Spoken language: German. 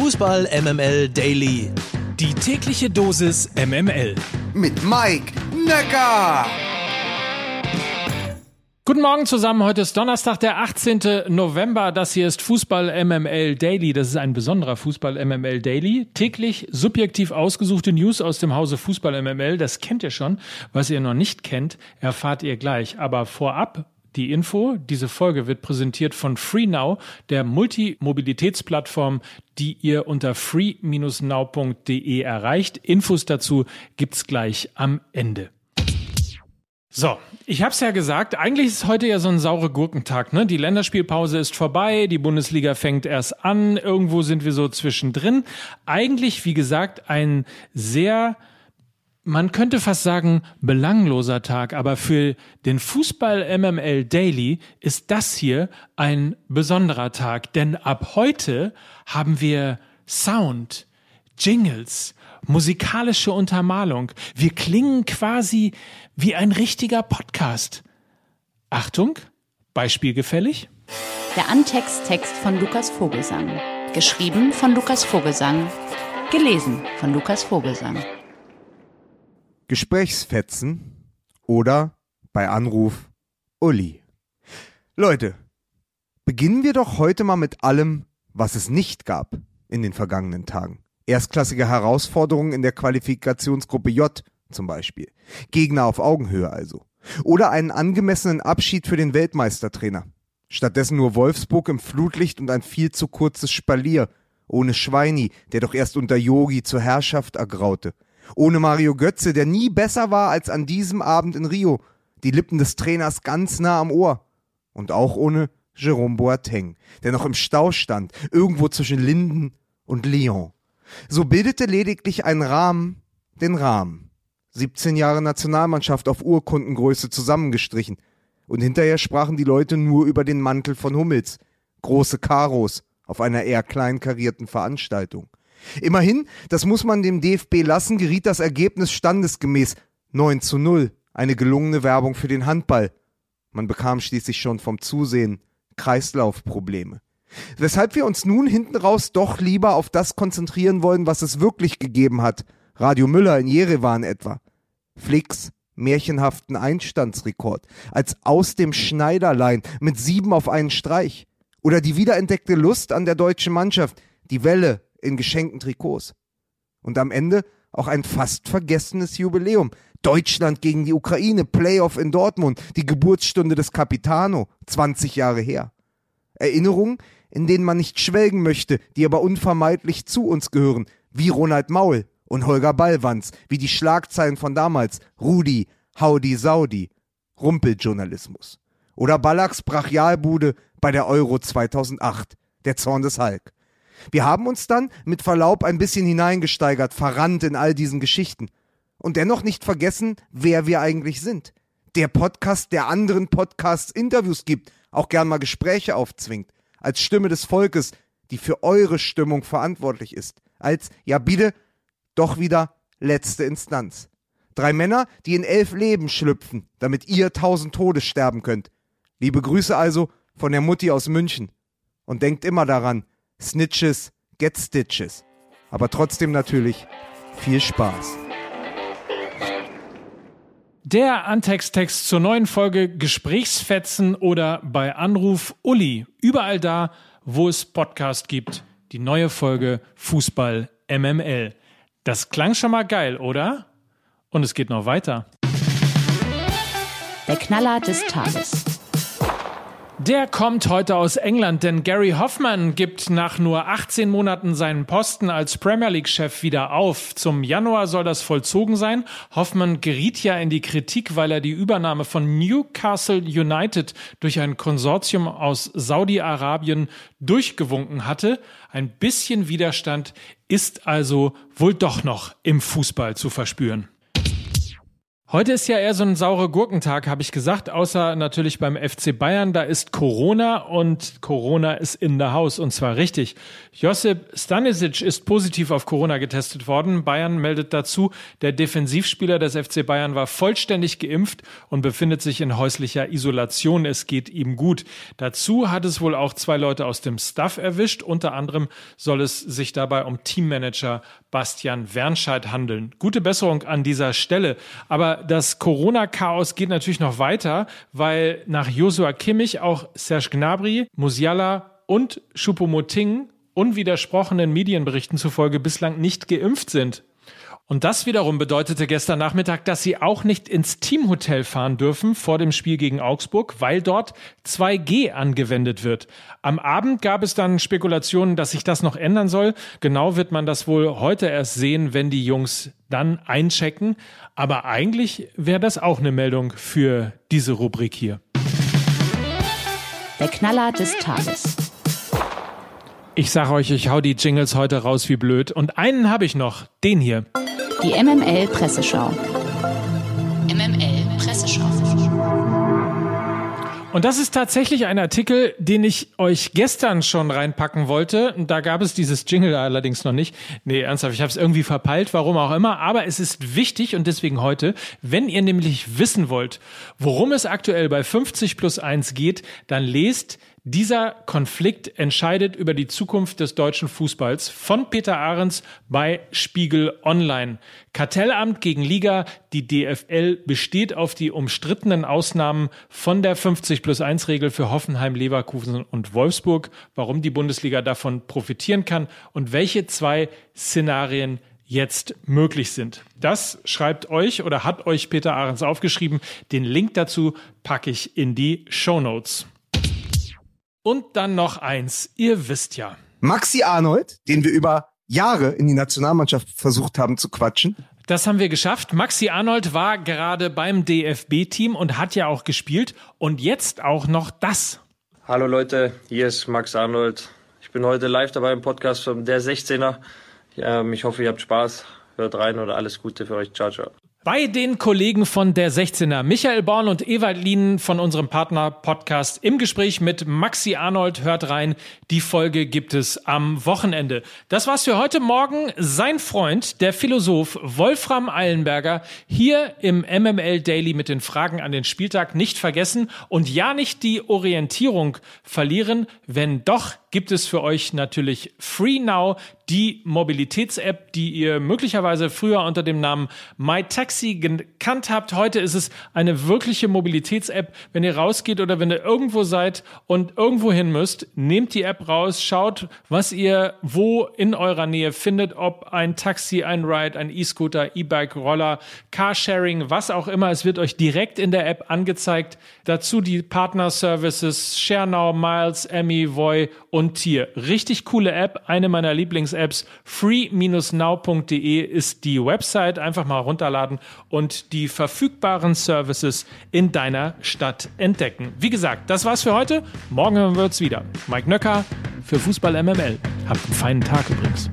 Fußball MML Daily. Die tägliche Dosis MML. Mit Mike Necker. Guten Morgen zusammen. Heute ist Donnerstag, der 18. November. Das hier ist Fußball MML Daily. Das ist ein besonderer Fußball MML Daily. Täglich subjektiv ausgesuchte News aus dem Hause Fußball MML. Das kennt ihr schon. Was ihr noch nicht kennt, erfahrt ihr gleich. Aber vorab die Info, diese Folge wird präsentiert von FreeNow, der Multimobilitätsplattform, die ihr unter free-now.de erreicht. Infos dazu gibt's gleich am Ende. So, ich hab's ja gesagt, eigentlich ist heute ja so ein saure Gurkentag, ne? Die Länderspielpause ist vorbei, die Bundesliga fängt erst an, irgendwo sind wir so zwischendrin. Eigentlich, wie gesagt, ein sehr man könnte fast sagen, belangloser Tag, aber für den Fußball MML Daily ist das hier ein besonderer Tag, denn ab heute haben wir Sound, Jingles, musikalische Untermalung. Wir klingen quasi wie ein richtiger Podcast. Achtung, beispielgefällig. Der Antexttext von Lukas Vogelsang. Geschrieben von Lukas Vogelsang. Gelesen von Lukas Vogelsang. Gesprächsfetzen oder bei Anruf Uli. Leute, beginnen wir doch heute mal mit allem, was es nicht gab in den vergangenen Tagen. Erstklassige Herausforderungen in der Qualifikationsgruppe J zum Beispiel. Gegner auf Augenhöhe also. Oder einen angemessenen Abschied für den Weltmeistertrainer. Stattdessen nur Wolfsburg im Flutlicht und ein viel zu kurzes Spalier. Ohne Schweini, der doch erst unter Yogi zur Herrschaft ergraute ohne Mario Götze, der nie besser war als an diesem Abend in Rio, die Lippen des Trainers ganz nah am Ohr. Und auch ohne Jerome Boateng, der noch im Stau stand, irgendwo zwischen Linden und Lyon. So bildete lediglich ein Rahmen den Rahmen. 17 Jahre Nationalmannschaft auf Urkundengröße zusammengestrichen. Und hinterher sprachen die Leute nur über den Mantel von Hummels. Große Karos auf einer eher kleinkarierten Veranstaltung. Immerhin, das muss man dem DFB lassen, geriet das Ergebnis standesgemäß 9 zu 0. Eine gelungene Werbung für den Handball. Man bekam schließlich schon vom Zusehen Kreislaufprobleme. Weshalb wir uns nun hinten raus doch lieber auf das konzentrieren wollen, was es wirklich gegeben hat. Radio Müller in Jerewan etwa. Flix märchenhaften Einstandsrekord, als aus dem Schneiderlein mit sieben auf einen Streich. Oder die wiederentdeckte Lust an der deutschen Mannschaft, die Welle in geschenkten Trikots. Und am Ende auch ein fast vergessenes Jubiläum. Deutschland gegen die Ukraine, Playoff in Dortmund, die Geburtsstunde des Capitano, 20 Jahre her. Erinnerungen, in denen man nicht schwelgen möchte, die aber unvermeidlich zu uns gehören, wie Ronald Maul und Holger Ballwanz, wie die Schlagzeilen von damals, Rudi, Haudi Saudi, Rumpeljournalismus. Oder Ballacks Brachialbude bei der Euro 2008, der Zorn des Hulk. Wir haben uns dann mit Verlaub ein bisschen hineingesteigert, verrannt in all diesen Geschichten. Und dennoch nicht vergessen, wer wir eigentlich sind. Der Podcast, der anderen Podcasts Interviews gibt, auch gern mal Gespräche aufzwingt. Als Stimme des Volkes, die für eure Stimmung verantwortlich ist. Als, ja bitte, doch wieder letzte Instanz. Drei Männer, die in elf Leben schlüpfen, damit ihr tausend Todes sterben könnt. Liebe Grüße also von der Mutti aus München. Und denkt immer daran, Snitches get Stitches. Aber trotzdem natürlich viel Spaß. Der Antexttext zur neuen Folge Gesprächsfetzen oder bei Anruf Uli. Überall da, wo es Podcast gibt. Die neue Folge Fußball MML. Das klang schon mal geil, oder? Und es geht noch weiter. Der Knaller des Tages. Der kommt heute aus England, denn Gary Hoffman gibt nach nur 18 Monaten seinen Posten als Premier League-Chef wieder auf. Zum Januar soll das vollzogen sein. Hoffman geriet ja in die Kritik, weil er die Übernahme von Newcastle United durch ein Konsortium aus Saudi-Arabien durchgewunken hatte. Ein bisschen Widerstand ist also wohl doch noch im Fußball zu verspüren. Heute ist ja eher so ein saure Gurkentag, habe ich gesagt, außer natürlich beim FC Bayern. Da ist Corona und Corona ist in der Haus und zwar richtig. Josip Stanisic ist positiv auf Corona getestet worden. Bayern meldet dazu, der Defensivspieler des FC Bayern war vollständig geimpft und befindet sich in häuslicher Isolation. Es geht ihm gut. Dazu hat es wohl auch zwei Leute aus dem Staff erwischt. Unter anderem soll es sich dabei um Teammanager Bastian Wernscheid handeln. Gute Besserung an dieser Stelle. Aber das Corona-Chaos geht natürlich noch weiter, weil nach Joshua Kimmich auch Serge Gnabry, Musiala und Choupo-Moting unwidersprochenen Medienberichten zufolge bislang nicht geimpft sind. Und das wiederum bedeutete gestern Nachmittag, dass sie auch nicht ins Teamhotel fahren dürfen vor dem Spiel gegen Augsburg, weil dort 2G angewendet wird. Am Abend gab es dann Spekulationen, dass sich das noch ändern soll. Genau wird man das wohl heute erst sehen, wenn die Jungs dann einchecken. Aber eigentlich wäre das auch eine Meldung für diese Rubrik hier. Der Knaller des Tages. Ich sage euch, ich hau die Jingles heute raus wie blöd. Und einen habe ich noch, den hier. Die MML Presseschau. MML Presseschau. Und das ist tatsächlich ein Artikel, den ich euch gestern schon reinpacken wollte. Da gab es dieses Jingle allerdings noch nicht. Nee, ernsthaft, ich habe es irgendwie verpeilt, warum auch immer. Aber es ist wichtig und deswegen heute, wenn ihr nämlich wissen wollt, worum es aktuell bei 50 plus 1 geht, dann lest dieser Konflikt entscheidet über die Zukunft des deutschen Fußballs von Peter Ahrens bei Spiegel Online. Kartellamt gegen Liga. Die DFL besteht auf die umstrittenen Ausnahmen von der 50 plus 1 Regel für Hoffenheim, Leverkusen und Wolfsburg. Warum die Bundesliga davon profitieren kann und welche zwei Szenarien jetzt möglich sind. Das schreibt euch oder hat euch Peter Ahrens aufgeschrieben. Den Link dazu packe ich in die Show Notes. Und dann noch eins. Ihr wisst ja. Maxi Arnold, den wir über Jahre in die Nationalmannschaft versucht haben zu quatschen. Das haben wir geschafft. Maxi Arnold war gerade beim DFB-Team und hat ja auch gespielt. Und jetzt auch noch das. Hallo Leute, hier ist Max Arnold. Ich bin heute live dabei im Podcast von der 16er. ich hoffe, ihr habt Spaß. Hört rein oder alles Gute für euch. Ciao, ciao. Bei den Kollegen von der 16er, Michael Born und Ewald Lienen von unserem Partner-Podcast im Gespräch mit Maxi Arnold. Hört rein, die Folge gibt es am Wochenende. Das war's für heute Morgen. Sein Freund, der Philosoph Wolfram Eilenberger, hier im MML Daily mit den Fragen an den Spieltag nicht vergessen und ja nicht die Orientierung verlieren. Wenn doch, gibt es für euch natürlich Free Now, die Mobilitäts-App, die ihr möglicherweise früher unter dem Namen MyTaxi gekannt habt. Heute ist es eine wirkliche Mobilitäts-App. Wenn ihr rausgeht oder wenn ihr irgendwo seid und irgendwo hin müsst, nehmt die App raus, schaut, was ihr wo in eurer Nähe findet, ob ein Taxi, ein Ride, ein E-Scooter, E-Bike, Roller, Carsharing, was auch immer. Es wird euch direkt in der App angezeigt. Dazu die Partner-Services ShareNow, Miles, Emmy, Voy und Tier. Richtig coole App, eine meiner Lieblings apps free-now.de ist die Website. Einfach mal runterladen und die verfügbaren Services in deiner Stadt entdecken. Wie gesagt, das war's für heute. Morgen hören wir uns wieder. Mike Nöcker für Fußball MML. Habt einen feinen Tag übrigens.